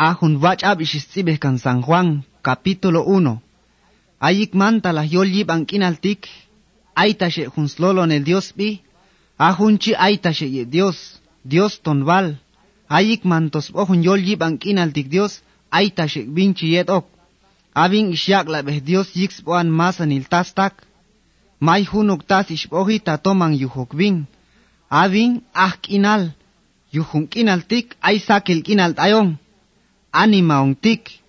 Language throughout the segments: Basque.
Ahun wachab ishistibeh kan San Juan, capítulo 1. Ayik manta la yollib ankinaltik, aitashe hunslolon el Dios bi, ahunchi aitashe ye Dios, Dios tonval. Ayik mantos ohun yollib ankinaltik Dios, aitashe binchi yet ok. Abin ishyak la beh Dios yiks boan masan il tastak. May hunuk tas ishbohi tatoman yuhok bin. Abin ah kinal, yuhun kinaltik ay sakil kinal tayong. Anima ong tik.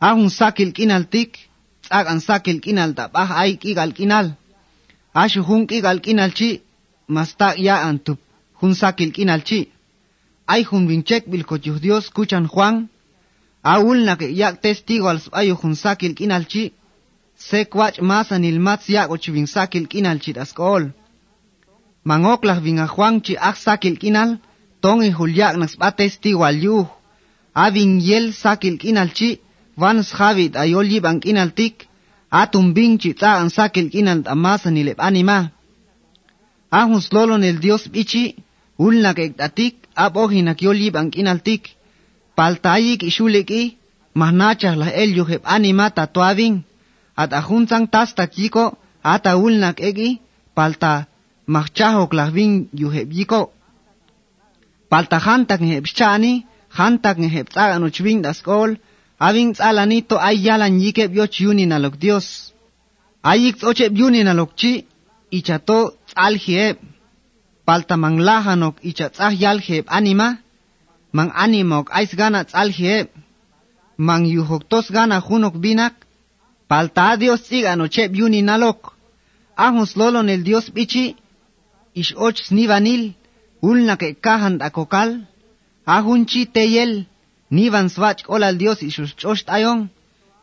Ahun sakil kinal tik, tsak an sakil kinal tabah ay kigal kinal. Ashu hun kigal kinal chi, mastak ya antup, hun sakil kinal chi. Ay hun binchek bilkot yuh Dios kuchan Juan, Aul na que yak testigo al ayo hun sakil kinal chi, se kwach masan il mats yak och vin sakil kinal chi daskol. Mangok lah vin a Juan chi ak sakil kinal, tong i hulyak nas ba testigo. avin yel sakil kinalchi van schavit ayolji ban kinaltik atum binchi ta an sakil kinal amas nilep anima. Ahus lolon el dios bichi ulnak ektatik ab ohinak yolji ban kinaltik. Paltayik ishuleki mahnachah la el yuhep anima tatuavin. At ahunsan tas takiko ata ulnak egi palta machahok lahvin yuhep yiko. Paltahantak ngepchani ngehep chani, hantak ngehep tsagan uchwing daskol, aving tsalanito ay yalan yikep yoch yunin alok Dios. Ayik tsochep yunin alok chi, ichato tsal hiep. Palta manglahanok icha tsah yal hiep anima, mang animok ais gana tsal hiep. Mang yuhok tos gana hunok binak, palta Dios tsigano chep yunin alok. Ahus lolon el Dios bichi, ish och snivanil, ulna ke kahan akokal, ahunchi teyel, nivan swach olal Dios ishus chost ayon,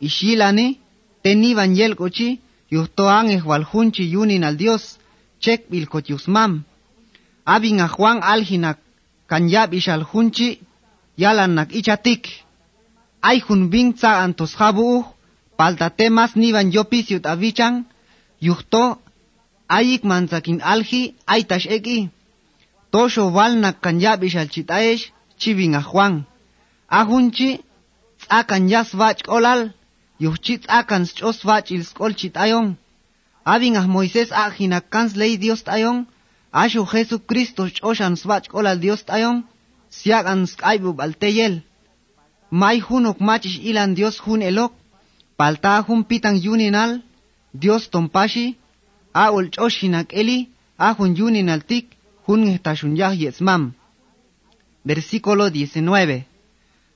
ishilani, te nivan yel kochi, yuhtoan ehwal hunchi yunin al Dios, chek bil kotiusmam. Abin a Juan alhinak, kanyab ishal hunchi, yalan nak ichatik. Ay hun bing tsa antos habu, palta temas nivan yopisiut avichan, yuhto, ayik manzakin alhi, aitash eki. Tosho walnak kanyab ishal chivin a Juan. Ahunchi, tsakan yas vach olal, yuhchi tsakan chos vach il skol chitayon. Abin a Moisés ahinak kans ley Dios tayon, ashu Jesucristo choshan svach olal Dios tayon, siakan skaibu balteyel. May hunok machish ilan Dios hun elok, palta hun pitang yuninal, Dios tompashi, a ul choshinak eli, a hun yuninal tik, hun ngetashun yah yesmam. Versículo 19.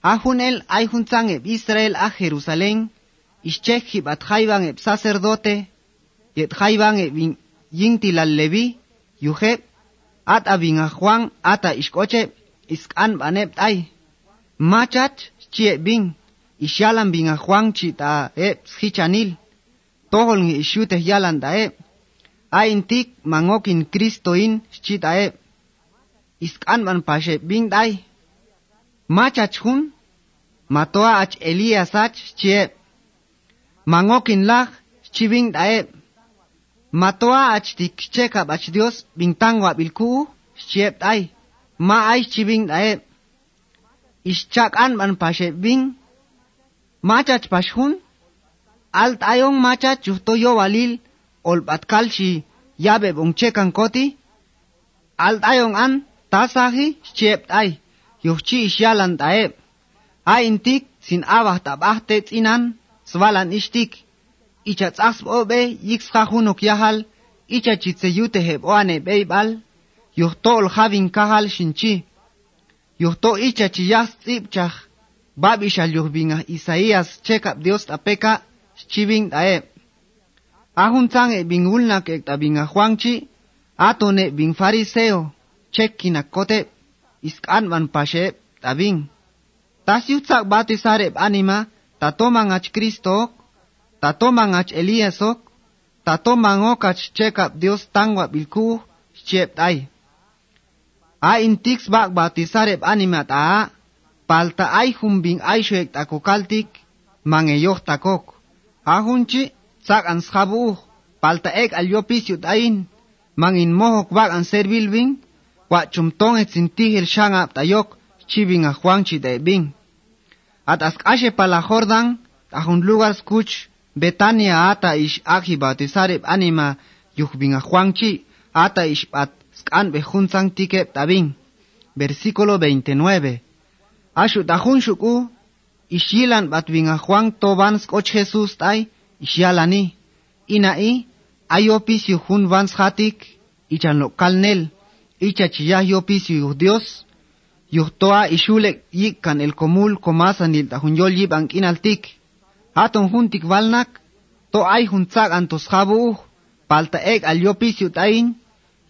Ahun el ay juntan eb Israel a Jerusalén, ischek hib at jaiban eb sacerdote, yet jaiban eb yintil al levi, yuheb, at abin a Juan ata iskoche, iskan baneb ay. Machat chie bin, isyalan bin a Juan chita eb schichanil, tohol ngi isyute yalan da eb. Aintik mangokin Kristoin chita eb. Iskan ban pashe bin day. Machach hun, matoa ach Elias ach chie. Mangokin lach chiving dae. Matoa ach tik cheka bach Dios bintangwa bilku chiep ay. Ma ay chiving dae. Ischak an pashe bing. Machach pashun. Alt ayong machach juhto yo walil olbat kalshi yabe bong chekan koti. Alt ayong an tasahi chiep ay. yuhchi isyalan tae. Aintik sin awah tabahte tsinan, swalan ishtik. Icha tsaks obe yahal, icha chitse yute heb beibal, yuhto ol kahal shinchi. Yuhto icha chiyas tsipchach, bab yuhbinga Isaías chekap Dios tapeka, chibing tae. Ahun tange bingulnak ek tabinga Juanchi, atone bing fariseo, chekkinakote isk'anman pashe tabin tasiutzak bati sareb anima tato tatomangach Kristo tatomangach Eliasok tatomangokach chekap Dios tangwa bilku chep tai. a intix bak batisareb anima a palta ai humbing ay akukaltik, takokaltik mangeyoh takok a hunchi sak ans palta ek alyopis yutain, mangin mohok bak an serbilbing Huachumtón etzintig el shan aptayok, chibin a Juan chitebin. Atascache pala Jordan, ajun lugar skuch, Betania ata ish aji bautizareb anima, yujbin a Juan chi, ata ish at skan bejunzan tikep tabin. Versículo 29. Ashut ajun shuku, ishilan batvin a Juan toban skoch Jesús tay, ishialani. Ina i, ayopis yujun vans hatik, ichan local nel. Chiyah yopis yuh Dios, yuhtoa ishulek yikan el komul komasanil tahun yol yib ang inaltik. Hatong huntik valnak, to ay huntsak antos habu, palta ek al yopis yutain,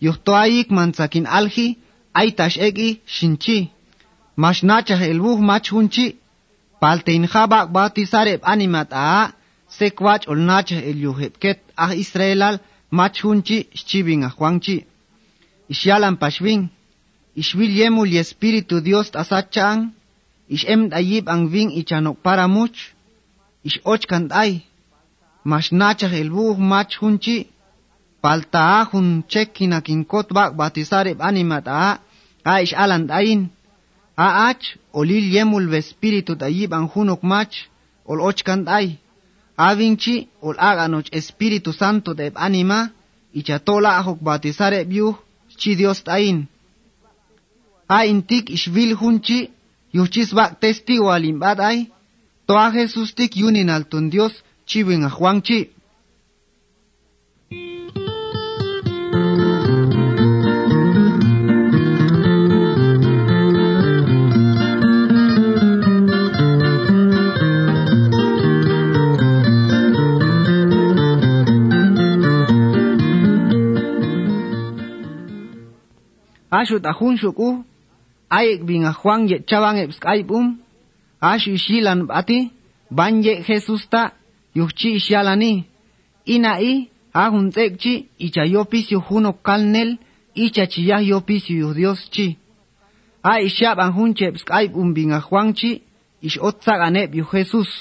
yuhtoa yik mansakin alji, ay tash egi shinchi. Mash nachah el buh mach hunchi, palta in batisareb animat a, sekwach ol nachah el yuhepket ah Israelal, mach hunchi, shchibing ah huangchi. ixyalan paxvin, ixvil yemul y espíritu Dios tasachan, ix em dayib anvin ichanok para much, ix ochkan ay, mas nachaj el buh mach hunchi, paltaa hun chekin akin kotbak batizarib animat a, a ix alan dayin, a ach, olil yemul ve espíritu dayib anjunok mach, ol ochkan ay, avinchi ol aganoch espíritu santo de anima, ichatola ahok batizarib yuh, chi Dios tain. Ain tik ishvil hunchi, yuchis bak testigo al imbad ay, toa Jesús tik yunin altun Dios, chiwin a Juan chi. აშუთ ახუნ შუკუ აიქ ბინ ახვანჯე ჩავანებს კაიპუმ აშ შილან ათი ბანჯე ხესუსტა იუხჩი შალანი ინაი აღუნ წეკჩი იჩა იოპის იუხუნო კალნელ იჩა ჩია იოპის იუდიოსჩი აი შაბან ჰუნჩებს კაიპუმ ბინ ახვანჯი ის ოცაგანებ იუ ხესუს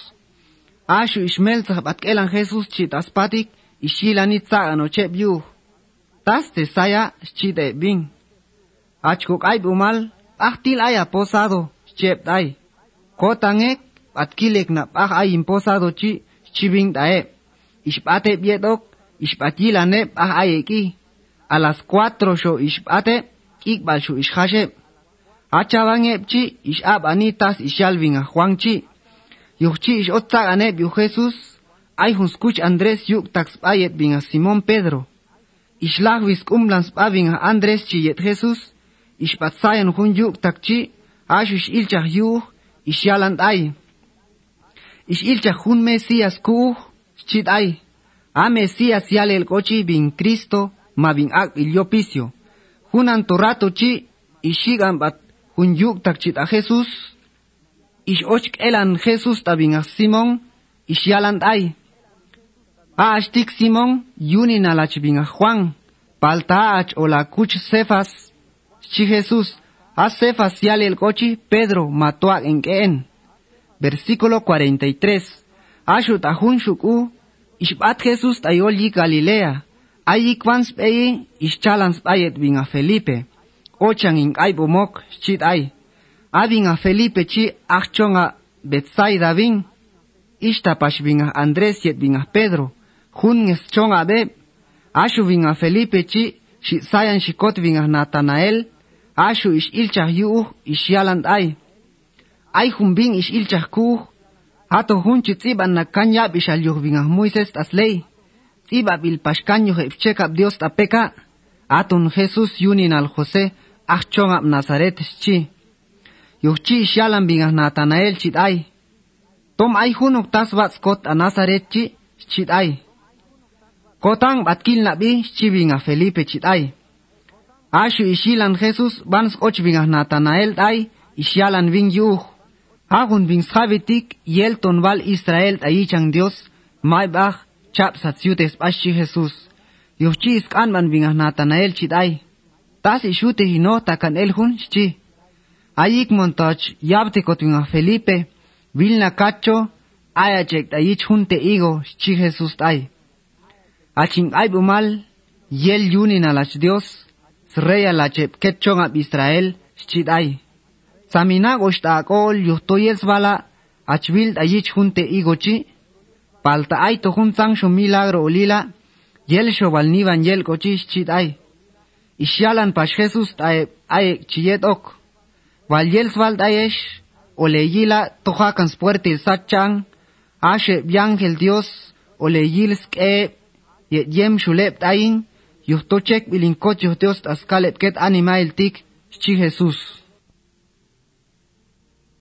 აშუ ისმელცა პატკელან ხესუსჩი დასპატიკ ისილანი წაგანო ჩებიუ დასტე საია შჩიდე ბინ achkuk ay bumal ahtil ay aposado chep ay kotangek atkilek na pah ay imposado chi chibing dae. Ishpate biedok ishpatilane pah ay eki. A las cuatro sho ishpate ikbal shu ishhashe achabangep chi ishab anitas ishalving a Juan chi. Yuchi ish otzag anep yu Jesus. Ay hunskuch Andres yuk tax payet binga Simon Pedro. Ishlag viskumlans pabinga Andres chi yet Jesus ishpatsayan hun yuk takchi ashish ilchah yuh ishyaland ay. Ish ilchah hun mesías kuh chit ay. A mesías yale el cochi bin Cristo ma bin ak iliopicio hunan torato chi ishigan bat hun yuk takchit a Jesús. Ish och elan Jesús tabin a Simón ishyaland ay. A ashtik Simón yunin alach bin a Juan. Palta ach o la kuch cefas chi Jesús hace facial el cochi Pedro mató a en Versículo 43. Ashut ahun shuku, ishbat Jesús tayoli Galilea, ayi kwans pei ischalans payet vinga Felipe, ochan in ay bomok chit ay. Avinga Felipe chi achonga Betsaida vin, ishtapash vinga Andrés yet vinga Pedro, hun chonga be, ashu vinga Felipe chi, shi sayan shikot vinga Natanael, ashu ish ilchah yuh ish yaland ay. Ay humbing ish ilchah kuh, hato hunchi tziban na kanyab ish al yuh bingah Moises tasley. Tzibab il pashkanyo Dios tapeka, atun Jesus yunin al Jose, ach chongab Nazaret chi. Yuh chi ish yalan bingah Natanael chit ay. Tom ay hunok tasbat skot a Nazaret chi, chit ay. Kotang batkil nabi chi bingah Felipe chit ay. Ashu ishilan Jesus bans och bingah Natanael ay ishialan ving yuh. Ahun ving schavitik yelton val Israel ayichan Dios maibach chap satsiutes ashi Jesus. Yuhchi iskan man bingah Natanael chit ay. Tas ishute hino takan el hun chi. Ayik montoch yabte kot bingah Felipe vilna cacho ayachek ayich hunte igo chi Jesus ay. Achin ay bumal yel yunin alach Dios. Sreya la chep ketchong ab Israel, shchid ay. Saminag oshtakol yuhtoyes bala, achvil ayich junte igochi, palta ay to jun sho milagro olila, yel shobalniban yel cochis chit ay. Ishalan pas Jesus ay ay chiyet ok. Val yel svald ayesh, oleyila tojakans puertil sachang, ashe biangel Dios, oleyil ske, yem shulep tayin, Yuhtochek ilincoch yuhteos tlaxcalep ket animailtic, chi Jesús.